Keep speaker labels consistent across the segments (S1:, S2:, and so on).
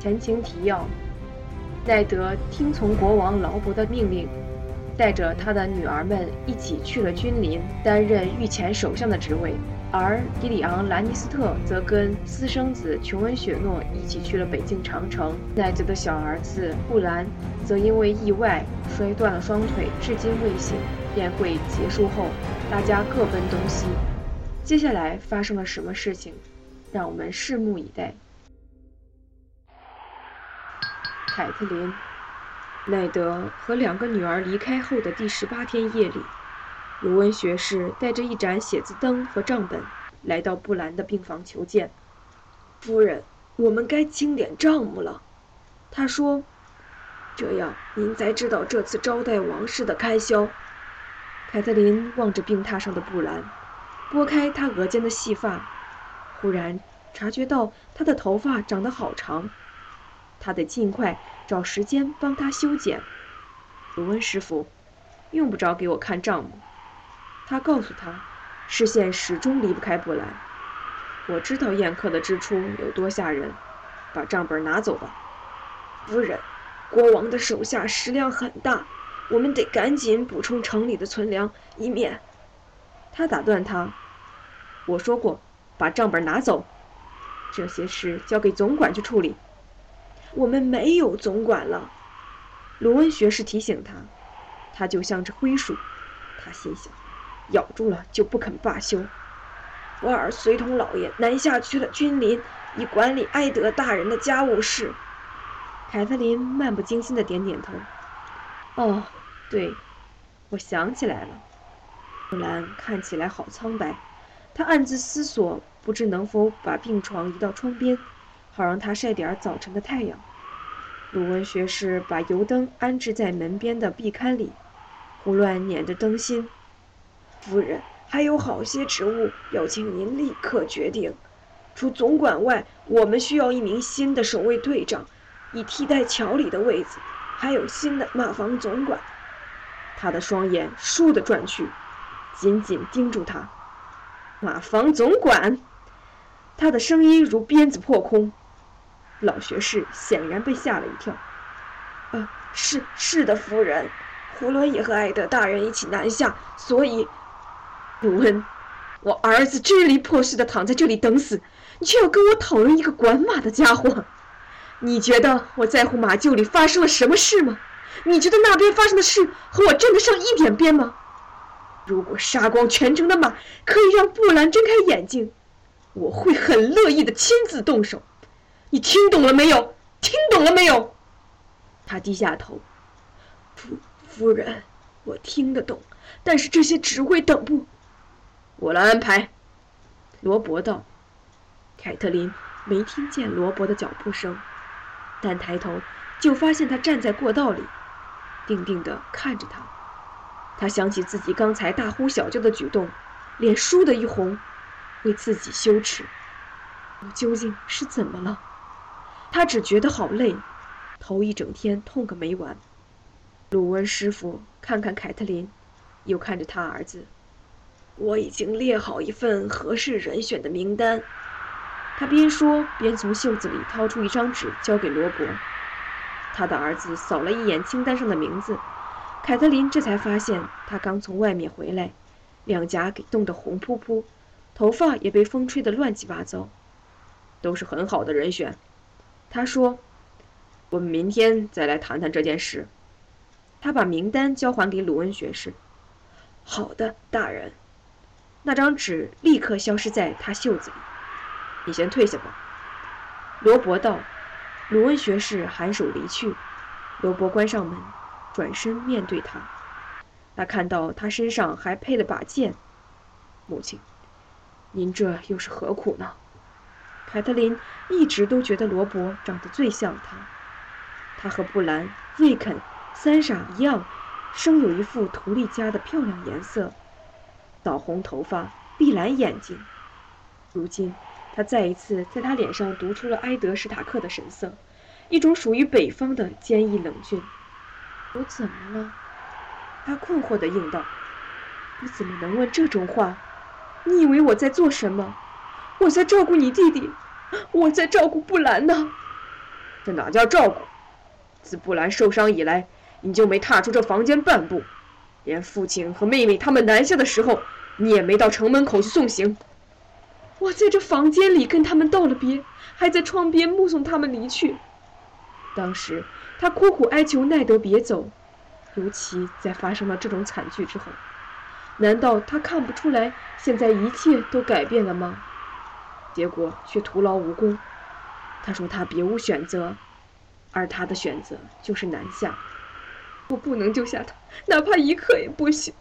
S1: 前情提要：奈德听从国王劳勃的命令，带着他的女儿们一起去了君临，担任御前首相的职位。而伊里昂·兰尼斯特则跟私生子琼恩·雪诺一起去了北境长城。奈德的小儿子布兰则因为意外摔断了双腿，至今未醒。宴会结束后，大家各奔东西。接下来发生了什么事情？让我们拭目以待。凯特琳·奈德和两个女儿离开后的第十八天夜里。卢恩学士带着一盏写字灯和账本，来到布兰的病房求见。
S2: 夫人，我们该清点账目了，他说。这样您才知道这次招待王室的开销。
S1: 凯特琳望着病榻上的布兰，拨开他额间的细发，忽然察觉到他的头发长得好长，他得尽快找时间帮他修剪。卢恩师傅，用不着给我看账目。他告诉他，视线始终离不开布兰。我知道宴客的支出有多吓人，把账本拿走吧，
S2: 夫人。国王的手下食量很大，我们得赶紧补充城里的存粮，以免……
S1: 他打断他。我说过，把账本拿走，这些事交给总管去处理。
S2: 我们没有总管了，
S1: 卢恩学士提醒他。他就像只灰鼠，他心想。咬住了就不肯罢休。
S2: 瓦尔随同老爷南下去了君临，以管理埃德大人的家务事。
S1: 凯瑟琳漫不经心的点点头。哦，对，我想起来了。布兰看起来好苍白，他暗自思索，不知能否把病床移到窗边，好让他晒点早晨的太阳。鲁文学士把油灯安置在门边的壁龛里，胡乱捻着灯芯。
S2: 夫人，还有好些职务要请您立刻决定。除总管外，我们需要一名新的守卫队长，以替代乔里的位子。还有新的马房总管。
S1: 他的双眼倏地转去，紧紧盯住他。马房总管，他的声音如鞭子破空。老学士显然被吓了一跳。
S2: 呃，是是的，夫人，胡罗也和艾德大人一起南下，所以。
S1: 鲁恩，我儿子支离破碎的躺在这里等死，你却要跟我讨论一个管马的家伙？你觉得我在乎马厩里发生了什么事吗？你觉得那边发生的事和我沾得上一点边吗？如果杀光全城的马可以让布兰睁开眼睛，我会很乐意的亲自动手。你听懂了没有？听懂了没有？他低下头。
S2: 夫夫人，我听得懂，但是这些只会等不。
S1: 我来安排，罗伯道。凯特琳没听见罗伯的脚步声，但抬头就发现他站在过道里，定定地看着他。他想起自己刚才大呼小叫的举动，脸倏地一红，为自己羞耻。我究竟是怎么了？他只觉得好累，头一整天痛个没完。鲁温师傅看看凯特琳，又看着他儿子。
S2: 我已经列好一份合适人选的名单。
S1: 他边说边从袖子里掏出一张纸，交给罗伯。他的儿子扫了一眼清单上的名字，凯特琳这才发现他刚从外面回来，两颊给冻得红扑扑，头发也被风吹得乱七八糟。都是很好的人选，他说：“我们明天再来谈谈这件事。”他把名单交还给鲁恩学士。
S2: “好的，大人。”
S1: 那张纸立刻消失在他袖子里。你先退下吧，罗伯道。鲁恩学士颔首离去。罗伯关上门，转身面对他。他看到他身上还配了把剑。母亲，您这又是何苦呢？凯特琳一直都觉得罗伯长得最像他。他和布兰、瑞肯、三傻一样，生有一副图利家的漂亮颜色。枣红头发，碧蓝眼睛。如今，他再一次在他脸上读出了埃德史塔克的神色，一种属于北方的坚毅冷峻。我怎么了？他困惑地应道：“你怎么能问这种话？你以为我在做什么？我在照顾你弟弟，我在照顾布兰呢。”这哪叫照顾？自布兰受伤以来，你就没踏出这房间半步，连父亲和妹妹他们南下的时候，你也没到城门口去送行。
S2: 我在这房间里跟他们道了别，还在窗边目送他们离去。当时他苦苦哀求奈德别走，尤其在发生了这种惨剧之后，难道他看不出来现在一切都改变了吗？结果却徒劳无功。他说他别无选择，而他的选择就是南下。我不能救下他，哪怕一刻也不行。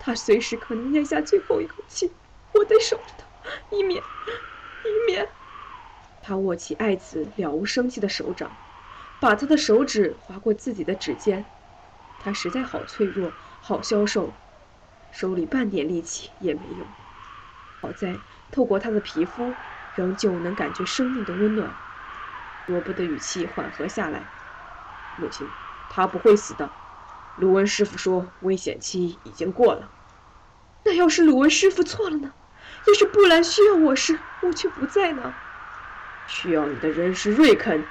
S2: 他随时可能咽下最后一口气，我得守着他。以免，以免。他握起爱子了无生气的手掌，把他的手指划过自己的指尖。他实在好脆弱，好消瘦，手里半点力气也没有。好在透过他的皮肤，仍旧能感觉生命的温暖。罗伯的语气缓和下来：“母亲，他不会死的。鲁恩师傅说危险期已经过了。那要是鲁恩师傅错了呢？”要是布兰需要我时，我却不在呢。
S1: 需要你的人是瑞肯。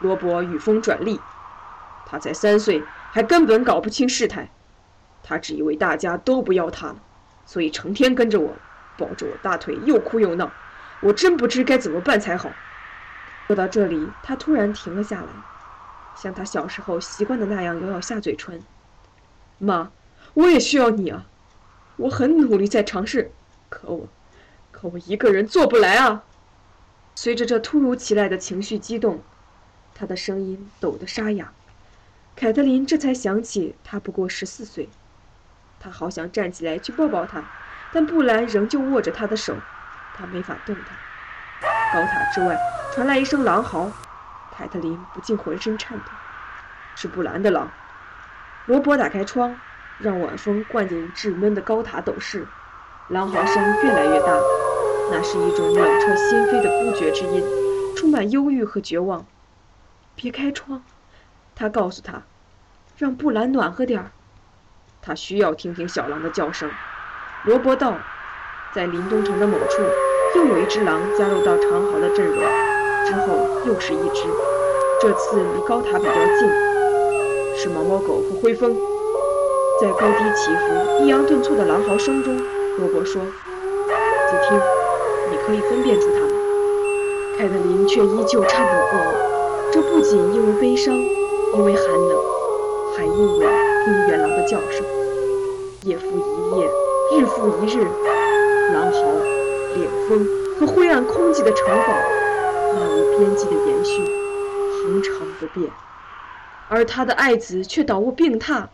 S1: 罗伯语锋转厉，他才三岁，还根本搞不清事态。他只以为大家都不要他了，所以成天跟着我，抱着我大腿又哭又闹。我真不知该怎么办才好。
S2: 说到这里，他突然停了下来，像他小时候习惯的那样咬咬下嘴唇。妈，我也需要你啊！我很努力在尝试。可我，可我一个人做不来啊！随着这突如其来的情绪激动，他的声音抖得沙哑。凯特琳这才想起他不过十四岁，他好想站起来去抱抱他，但布兰仍旧握着他的手，他没法动弹。高塔之外传来一声狼嚎，凯特琳不禁浑身颤抖。是布兰的狼。罗伯打开窗，让晚风灌进至闷的高塔斗室。狼嚎声越来越大，那是一种冷彻心扉的孤绝之音，充满忧郁和绝望。别开窗，他告诉他，让布兰暖和点儿。他需要听听小狼的叫声。罗伯道，在林东城的某处，又有一只狼加入到长嚎的阵容，之后又是一只，这次离高塔比较近，是毛毛狗和灰风。在高低起伏、抑扬顿挫的狼嚎声中。罗伯说：“仔听，你可以分辨出他们。”凯特琳却依旧颤抖不已。这不仅因为悲伤，因为寒冷，还因为冰原狼的叫声。夜复一夜，日复一日，狼嚎、烈风和灰暗空寂的城堡，漫无边际的延续，恒常不变。而他的爱子却倒卧病榻，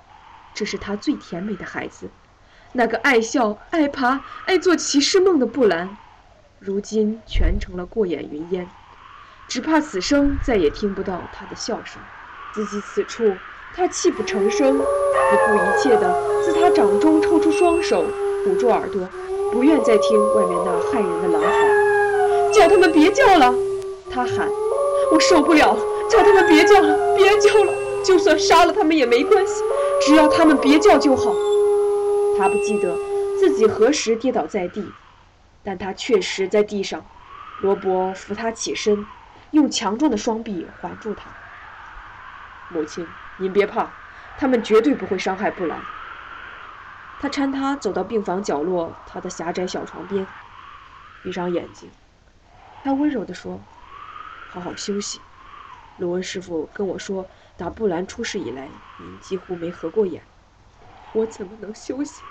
S2: 这是他最甜美的孩子。那个爱笑、爱爬、爱做骑士梦的布兰，如今全成了过眼云烟。只怕此生再也听不到他的笑声。自己此处，他泣不成声，不顾一切地自他掌中抽出双手，捂住耳朵，不愿再听外面那骇人的狼嚎。叫他们别叫了，他喊：“我受不了！叫他们别叫了，别叫了！就算杀了他们也没关系，只要他们别叫就好。”他不记得自己何时跌倒在地，但他确实在地上。罗伯扶他起身，用强壮的双臂环住他。母亲，您别怕，他们绝对不会伤害布兰。他搀他走到病房角落，他的狭窄小床边，闭上眼睛。他温柔地说：“好好休息。”罗恩师傅跟我说，打布兰出事以来，您几乎没合过眼。我怎么能休息？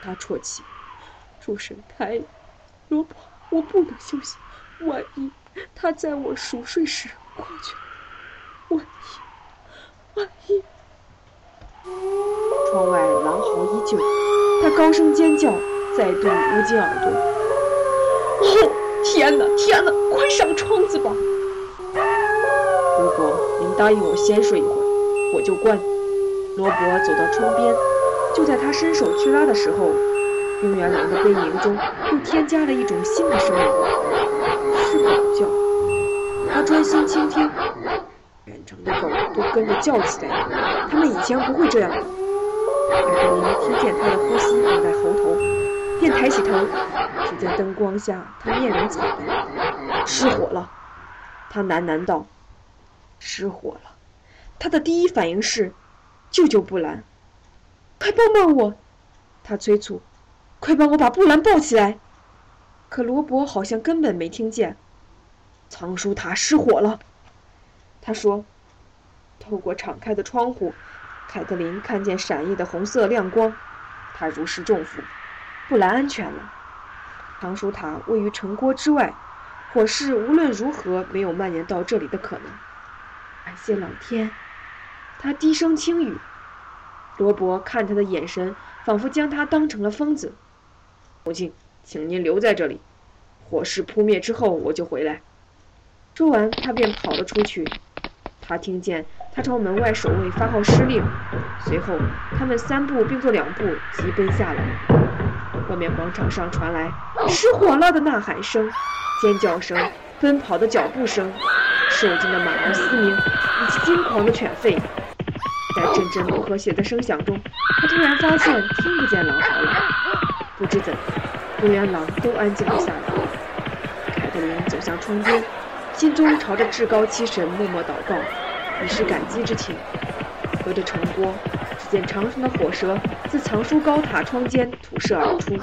S2: 他啜泣。主神开，罗伯，我不能休息。万一他在我熟睡时过去了，万一，万一……窗外狼嚎依旧，他高声尖叫，再度捂紧耳朵。哦，天哪，天哪！快上窗子吧！如果您答应我先睡一会儿，我就关。罗伯走到窗边，就在他伸手去拉的时候，冰原狼的悲鸣中又添加了一种新的声音，是狗叫。他专心倾听，远程的狗都跟着叫起来，他们以前不会这样的。凯特琳听见他的呼吸放在喉头，便抬起头，只见灯光下他面容惨白，失火了。他喃喃道：“失火了。他的第一反应是救救布兰，快帮帮我！他催促，快帮我把布兰抱起来。可罗伯好像根本没听见。藏书塔失火了，他说。透过敞开的窗户，凯特琳看见闪熠的红色亮光。她如释重负，布莱安全了。藏书塔位于城郭之外，火势无论如何没有蔓延到这里的可能。感谢老天，他低声轻语。罗伯看他的眼神，仿佛将他当成了疯子。母亲，请您留在这里，火势扑灭之后我就回来。说完，他便跑了出去。他听见他朝门外守卫发号施令，随后他们三步并作两步急奔下来。外面广场上传来“失火了”的呐喊声、尖叫声、奔跑的脚步声、受惊的马儿嘶鸣以及惊狂的犬吠。在阵阵不和谐的声响中，他突然发现听不见狼嚎了。不知怎的，公园狼都安静了下来。凯特琳走向窗边。心中朝着至高七神默默祷告，以示感激之情。隔着城郭，只见长长的火舌自藏书高塔窗间吐射而出，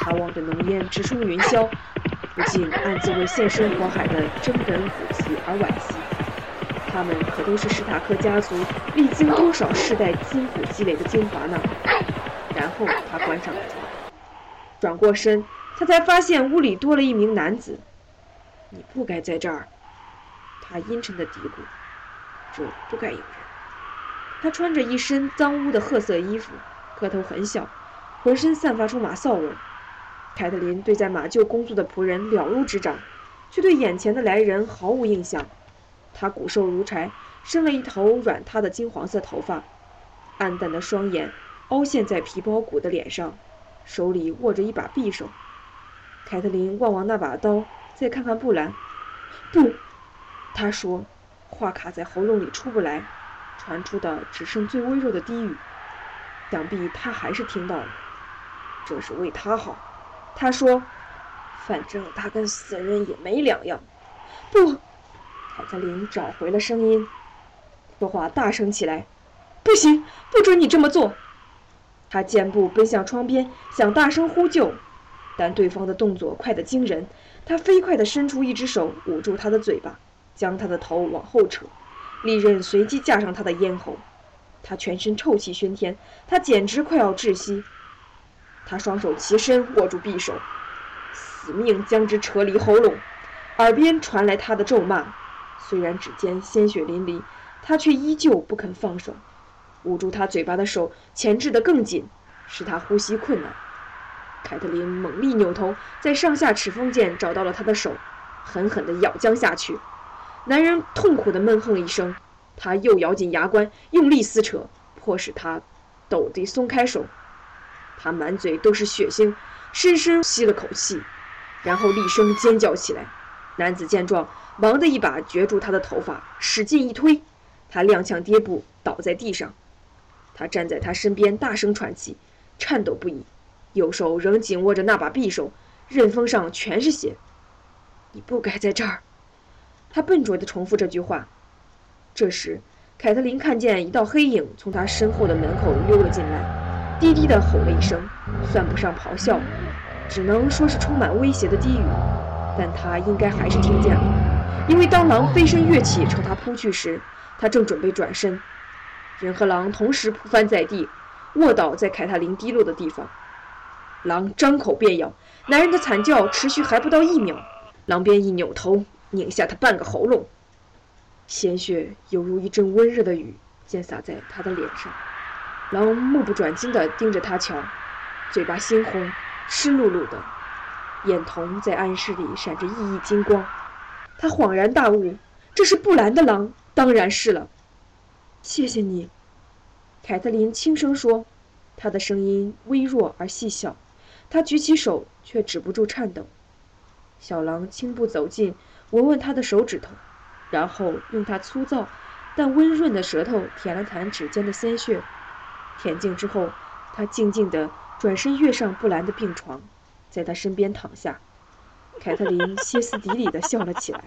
S2: 他望着浓烟直冲云霄，不禁暗自为现身火海的真本古奇而惋惜。他们可都是史塔克家族历经多少世代辛苦积累的精华呢？然后他关上了窗，转过身，他才发现屋里多了一名男子。你不该在这儿，他阴沉的嘀咕。这不该有人。他穿着一身脏污的褐色衣服，个头很小，浑身散发出马臊味。凯特琳对在马厩工作的仆人了如指掌，却对眼前的来人毫无印象。他骨瘦如柴，生了一头软塌的金黄色头发，暗淡的双眼凹陷在皮包骨的脸上，手里握着一把匕首。凯特琳望望那把刀。再看看布兰，不，他说，话卡在喉咙里出不来，传出的只剩最微弱的低语。想必他还是听到了。这是为他好，他说，反正他跟死人也没两样。不，凯瑟琳找回了声音，说话大声起来。不行，不准你这么做。他健步奔向窗边，想大声呼救，但对方的动作快得惊人。他飞快地伸出一只手，捂住他的嘴巴，将他的头往后扯，利刃随即架上他的咽喉。他全身臭气熏天，他简直快要窒息。他双手齐伸，握住匕首，死命将之扯离喉咙。耳边传来他的咒骂。虽然指尖鲜血淋漓，他却依旧不肯放手，捂住他嘴巴的手钳制得更紧，使他呼吸困难。凯特琳猛力扭头，在上下齿缝间找到了他的手，狠狠地咬将下去。男人痛苦地闷哼一声，他又咬紧牙关，用力撕扯，迫使他抖地松开手。他满嘴都是血腥，深深吸了口气，然后厉声尖叫起来。男子见状，忙地一把攫住他的头发，使劲一推，他踉跄跌步倒在地上。他站在他身边，大声喘气，颤抖不已。右手仍紧握着那把匕首，刃锋上全是血。你不该在这儿。他笨拙地重复这句话。这时，凯特琳看见一道黑影从他身后的门口溜了进来，低低地吼了一声，算不上咆哮，只能说是充满威胁的低语。但他应该还是听见了，因为当狼飞身跃起朝他扑去时，他正准备转身。人和狼同时扑翻在地，卧倒在凯特琳滴落的地方。狼张口便咬，男人的惨叫持续还不到一秒，狼便一扭头拧下他半个喉咙，鲜血犹如一阵温热的雨溅洒在他的脸上。狼目不转睛地盯着他瞧，嘴巴猩红，湿漉漉的，眼瞳在暗室里闪着熠熠金光。他恍然大悟，这是布兰的狼，当然是了。谢谢你，凯特琳轻声说，她的声音微弱而细小。他举起手，却止不住颤抖。小狼轻步走近，闻闻他的手指头，然后用他粗糙但温润的舌头舔了舔指尖的鲜血。舔净之后，他静静地转身跃上布兰的病床，在他身边躺下。凯特琳歇斯底里地笑了起来。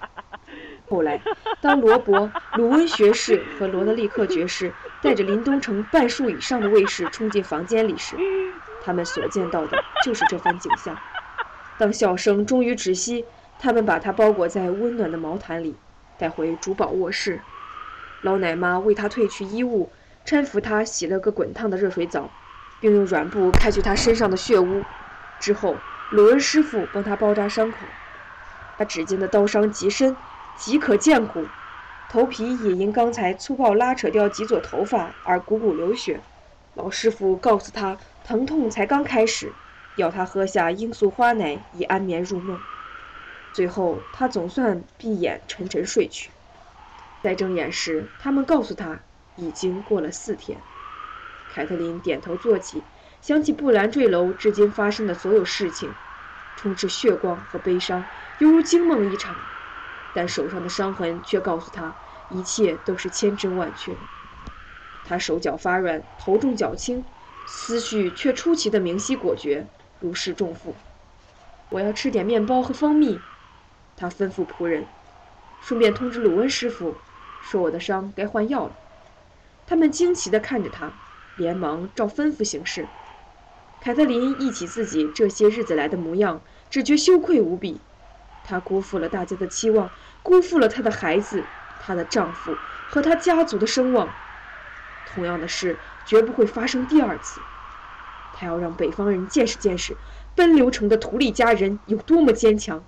S1: 后来，当罗伯、鲁温学士和罗德利克爵士带着林东城半数以上的卫士冲进房间里时，他们所见到的就是这番景象。当笑声终于止息，他们把他包裹在温暖的毛毯里，带回主堡卧室。老奶妈为他褪去衣物，搀扶他洗了个滚烫的热水澡，并用软布开去他身上的血污。之后，鲁恩师傅帮他包扎伤口。他指尖的刀伤极深。极可见骨，头皮也因刚才粗暴拉扯掉几撮头发而汩汩流血。老师傅告诉他，疼痛才刚开始，要他喝下罂粟花奶以安眠入梦。最后，他总算闭眼沉沉睡去。再睁眼时，他们告诉他，已经过了四天。凯特琳点头坐起，想起布兰坠楼至今发生的所有事情，充斥血光和悲伤，犹如惊梦一场。但手上的伤痕却告诉他，一切都是千真万确。他手脚发软，头重脚轻，思绪却出奇的明晰果决，如释重负。我要吃点面包和蜂蜜，他吩咐仆人，顺便通知鲁恩师傅，说我的伤该换药了。他们惊奇地看着他，连忙照吩咐行事。凯特琳忆起自己这些日子来的模样，只觉羞愧无比。她辜负了大家的期望，辜负了她的孩子、她的丈夫和她家族的声望。同样的事绝不会发生第二次。她要让北方人见识见识奔流城的图利家人有多么坚强。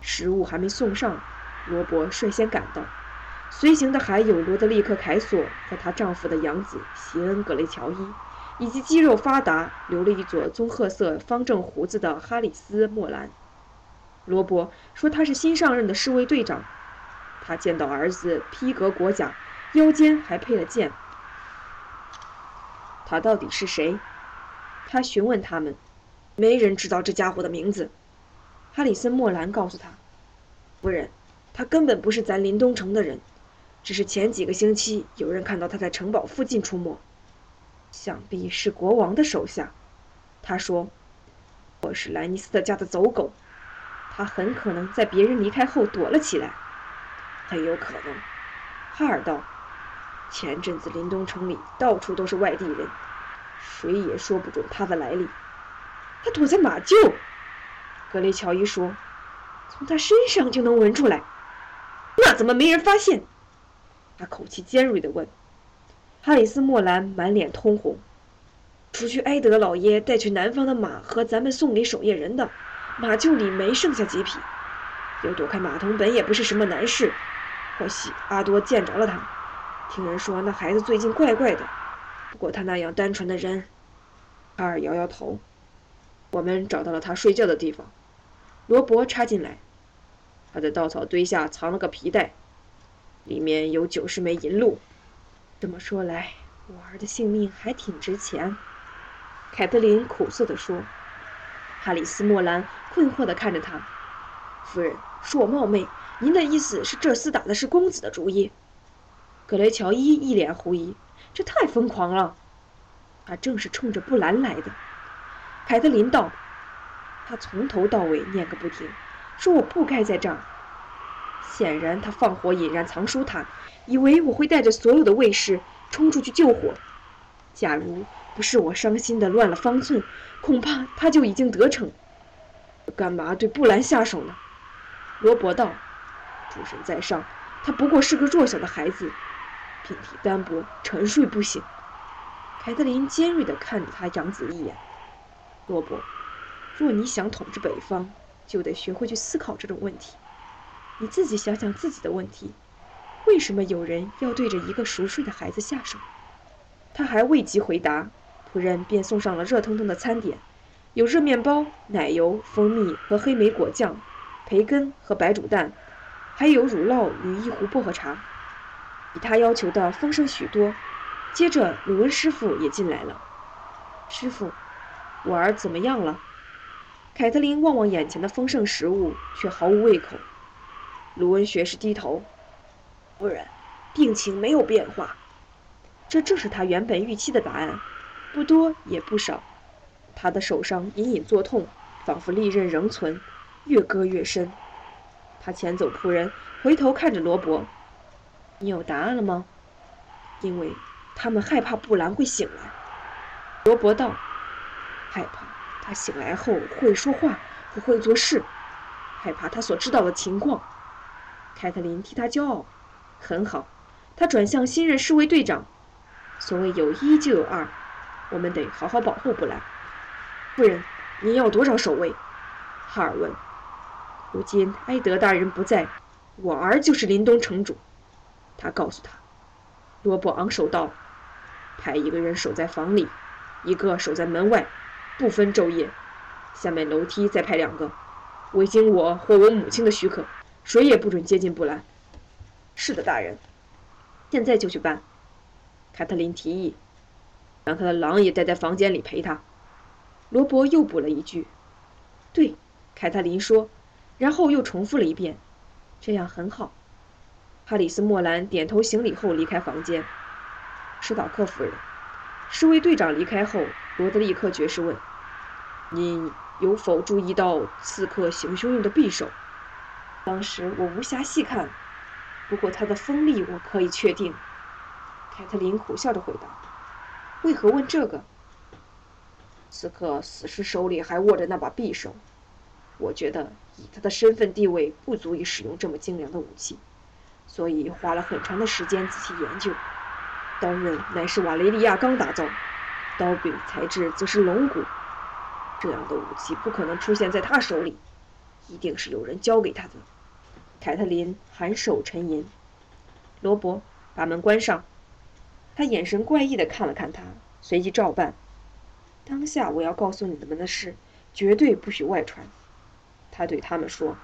S1: 食物还没送上，罗伯率先赶到，随行的还有罗德利克·凯索和她丈夫的养子席恩·格雷乔伊，以及肌肉发达、留了一撮棕褐色方正胡子的哈里斯·莫兰。罗伯说：“他是新上任的侍卫队长。他见到儿子披革裹甲，腰间还配了剑。他到底是谁？”他询问他们。没人知道这家伙的名字。哈里森·莫兰告诉他：“夫人，他根本不是咱林东城的人，只是前几个星期有人看到他在城堡附近出没，想必是国王的手下。”他说：“我是莱尼斯特家的走狗。”他很可能在别人离开后躲了起来，很有可能。哈尔道：“前阵子林东城里到处都是外地人，谁也说不准他的来历。”他躲在马厩，格雷乔伊说：“从他身上就能闻出来。”那怎么没人发现？他口气尖锐地问。哈里斯·莫兰满脸通红：“除去埃德老爷带去南方的马和咱们送给守夜人的。”马厩里没剩下几匹，要躲开马童本也不是什么难事。或许阿多见着了他，听人说那孩子最近怪怪的。不过他那样单纯的人，卡尔摇摇头。我们找到了他睡觉的地方。罗伯插进来，他在稻草堆下藏了个皮袋，里面有九十枚银鹭。这么说来，我儿的性命还挺值钱。凯特琳苦涩地说。哈里斯·莫兰困惑地看着他，夫人，恕我冒昧，您的意思是这厮打的是公子的主意？格雷乔伊一脸狐疑，这太疯狂了。他正是冲着布兰来的。凯特琳道：“他从头到尾念个不停，说我不该在这儿。显然，他放火引燃藏书塔，以为我会带着所有的卫士冲出去救火。假如……”不是我伤心的乱了方寸，恐怕他就已经得逞。干嘛对布兰下手呢？罗伯道：“主神在上，他不过是个弱小的孩子，品体单薄，沉睡不醒。”凯特琳尖锐地看了他养子一眼。罗伯，若你想统治北方，就得学会去思考这种问题。你自己想想自己的问题：为什么有人要对着一个熟睡的孩子下手？他还未及回答。仆人便送上了热腾腾的餐点，有热面包、奶油、蜂蜜和黑莓果酱，培根和白煮蛋，还有乳酪与一壶薄荷茶，比他要求的丰盛许多。接着，鲁恩师傅也进来了。师傅，我儿怎么样了？凯特琳望望眼前的丰盛食物，却毫无胃口。卢恩学士低头：“夫人，病情没有变化。”这正是他原本预期的答案。不多也不少，他的手上隐隐作痛，仿佛利刃仍存，越割越深。他遣走仆人，回头看着罗伯：“你有答案了吗？”
S2: 因为他们害怕布兰会醒来。
S1: 罗伯道：“
S2: 害怕他醒来后会说话，不会做事，害怕他所知道的情况。”
S1: 凯特琳替他骄傲。很好，他转向新任侍卫队长：“所谓有一就有二，我们得好好保护布莱。”
S2: 夫人，您要多少守卫？
S1: 哈尔问。如今埃德大人不在，我儿就是林东城主。他告诉他。罗伯昂首道：“派一个人守在房里，一个守在门外，不分昼夜。下面楼梯再派两个，未经我或我母亲的许可，谁也不准接近布兰。”
S2: 是的，大人。
S1: 现在就去办。凯特琳提议：“让他的狼也待在房间里陪他。”罗伯又补了一句：“对。”凯特琳说。然后又重复了一遍：“这样很好。”哈里斯·莫兰点头行礼后离开房间。施塔克夫人，侍卫队长离开后，罗德利克爵士问：“你有否注意到刺客行凶用的匕首？”
S2: 当时我无暇细看，不过他的锋利我可以确定。”凯特琳苦笑着回答。“为何问这个？”刺客死时手里还握着那把匕首。我觉得以他的身份地位，不足以使用这么精良的武器，所以花了很长的时间仔细研究。刀刃乃是瓦雷利亚钢打造，刀柄材质则是龙骨。这样的武器不可能出现在他手里，一定是有人教给他的。
S1: 凯特琳含首沉吟。罗伯把门关上，他眼神怪异地看了看他，随即照办。当下我要告诉你们的事，绝对不许外传。他对他们说：“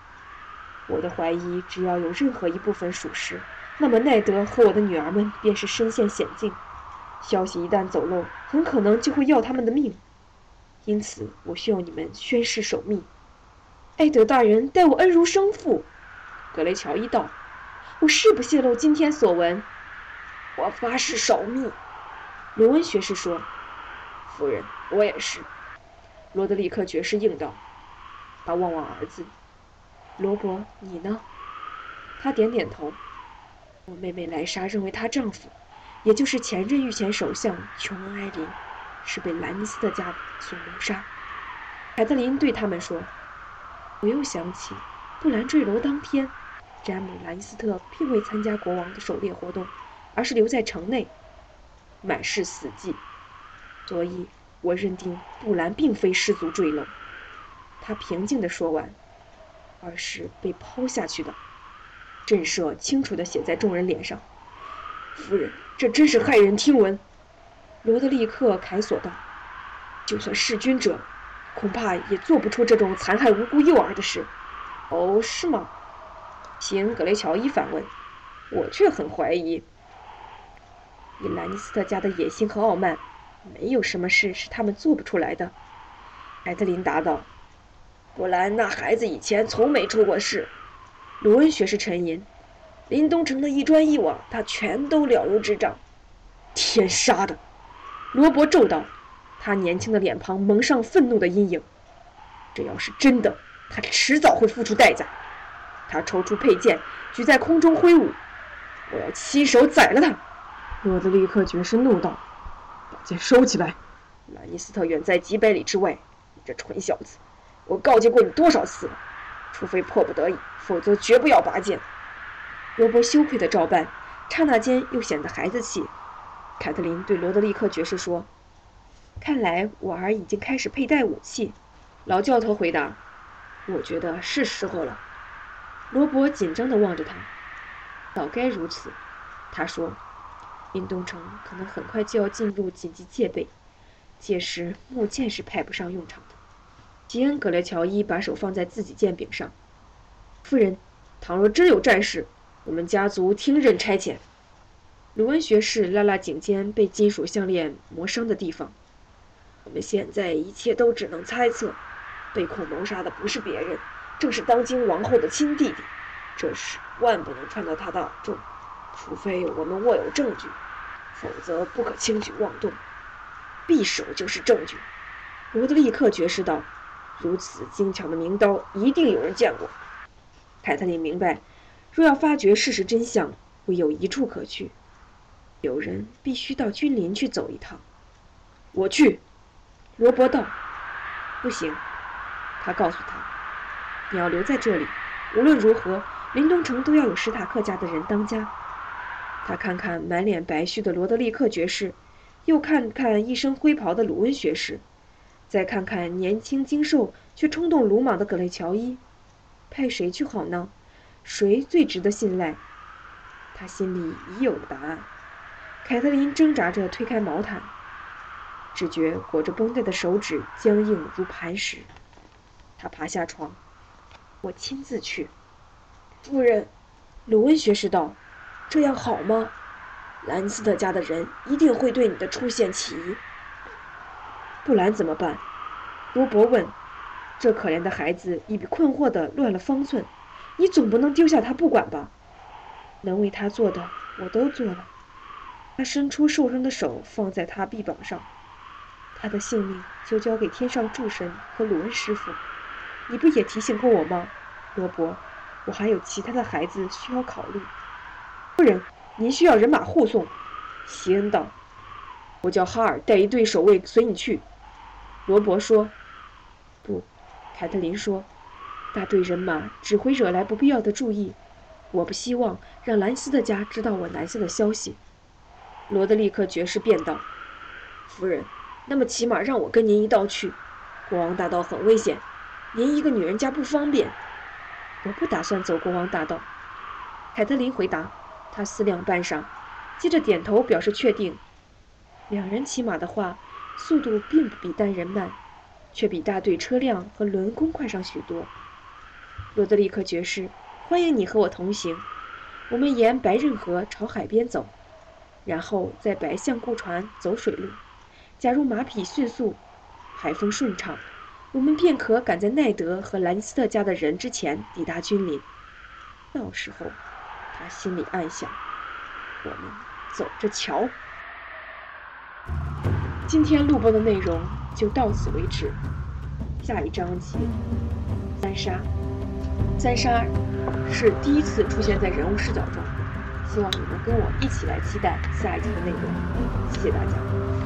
S1: 我的怀疑，只要有任何一部分属实，那么奈德和我的女儿们便是身陷险境。消息一旦走漏，很可能就会要他们的命。因此，我需要你们宣誓守密。”
S2: 埃德大人待我恩如生父，格雷乔伊道：“我誓不泄露今天所闻。”
S3: 我发誓守密，
S1: 罗恩学士说：“
S3: 夫人，我也是。”
S1: 罗德里克爵士应道。他望望儿子，罗伯，你呢？他点点头。我妹妹莱莎认为她丈夫，也就是前任御前首相琼恩·埃林，是被兰尼斯特家所谋杀。凯特琳对他们说：“我又想起，布兰坠楼当天，詹姆·兰尼斯特并未参加国王的狩猎活动，而是留在城内，满是死寂。所以，我认定布兰并非失足坠楼。”他平静地说完，而是被抛下去的。震慑清楚地写在众人脸上。
S2: 夫人，这真是骇人听闻。
S1: 罗德利克·凯索道：“
S2: 就算弑君者，恐怕也做不出这种残害无辜幼儿的事。”
S1: 哦，是吗？行·格雷乔伊反问。我却很怀疑。以兰尼斯特家的野心和傲慢，没有什么事是他们做不出来的。艾德琳答道。
S3: 布兰那孩子以前从没出过事，
S1: 卢恩学士沉吟。
S3: 林东城的一砖一瓦，他全都了如指掌。
S2: 天杀的！
S1: 罗伯咒道，他年轻的脸庞蒙上愤怒的阴影。这要是真的，他迟早会付出代价。他抽出佩剑，举在空中挥舞。我要亲手宰了他！
S2: 罗德利克爵士怒道：“把剑收起来！
S3: 兰尼斯特远在几百里之外，你这蠢小子！”我告诫过你多少次了？除非迫不得已，否则绝不要拔剑。
S1: 罗伯羞愧的照办，刹那间又显得孩子气。凯特琳对罗德利克爵士说：“看来我儿已经开始佩戴武器。”老教头回答：“我觉得是时候了。”罗伯紧张地望着他。早该如此，他说：“林东城可能很快就要进入紧急戒备，届时木剑是派不上用场的。”吉恩·格雷乔伊把手放在自己剑柄上。夫人，倘若真有战事，我们家族听任差遣。鲁恩学士拉拉颈间被金属项链磨伤的地方。
S3: 我们现在一切都只能猜测，被控谋杀的不是别人，正是当今王后的亲弟弟。这事万不能传到他的耳中，除非我们握有证据，否则不可轻举妄动。匕首就是证据。
S1: 罗德利克爵士道。如此精巧的名刀，一定有人见过。凯特琳明白，若要发掘事实真相，唯有一处可去，有人必须到君临去走一趟。
S3: 我去。
S1: 罗伯道：“不行。”他告诉他：“你要留在这里，无论如何，林东城都要有史塔克家的人当家。”他看看满脸白须的罗德利克爵士，又看看一身灰袍的鲁温学士，再看看年轻精瘦却冲动鲁莽的格雷乔伊，派谁去好呢？谁最值得信赖？他心里已有了答案。凯特琳挣扎着推开毛毯，只觉裹着绷带的手指僵硬如磐石。他爬下床，我亲自去。
S2: 夫人，鲁温学士道。这样好吗？兰斯特家的人一定会对你的出现起疑。
S1: 不然怎么办？罗伯问。这可怜的孩子已被困惑的乱了方寸，你总不能丢下他不管吧？能为他做的我都做了。他伸出受伤的手放在他臂膀上。他的性命就交给天上诸神和鲁恩师傅。你不也提醒过我吗，罗伯？我还有其他的孩子需要考虑。夫人，您需要人马护送。席恩道：“我叫哈尔带一队守卫随你去。”罗伯说：“不。”凯特琳说：“大队人马只会惹来不必要的注意。我不希望让兰斯的家知道我南下的消息。”罗德利克爵士便道：“
S2: 夫人，那么起码让我跟您一道去。国王大道很危险，您一个女人家不方便。”
S1: 我不打算走国王大道。”凯特琳回答。他思量半晌，接着点头表示确定。两人骑马的话，速度并不比单人慢，却比大队车辆和轮弓快上许多。罗德里克爵士，欢迎你和我同行。我们沿白刃河朝海边走，然后在白象雇船走水路。假如马匹迅速，海风顺畅，我们便可赶在奈德和兰尼斯特家的人之前抵达君临。到时候。他心里暗想：“我们走着瞧。”今天录播的内容就到此为止。下一章节，三杀。三杀是第一次出现在人物视角中，希望你能跟我一起来期待下一集的内容。谢谢大家。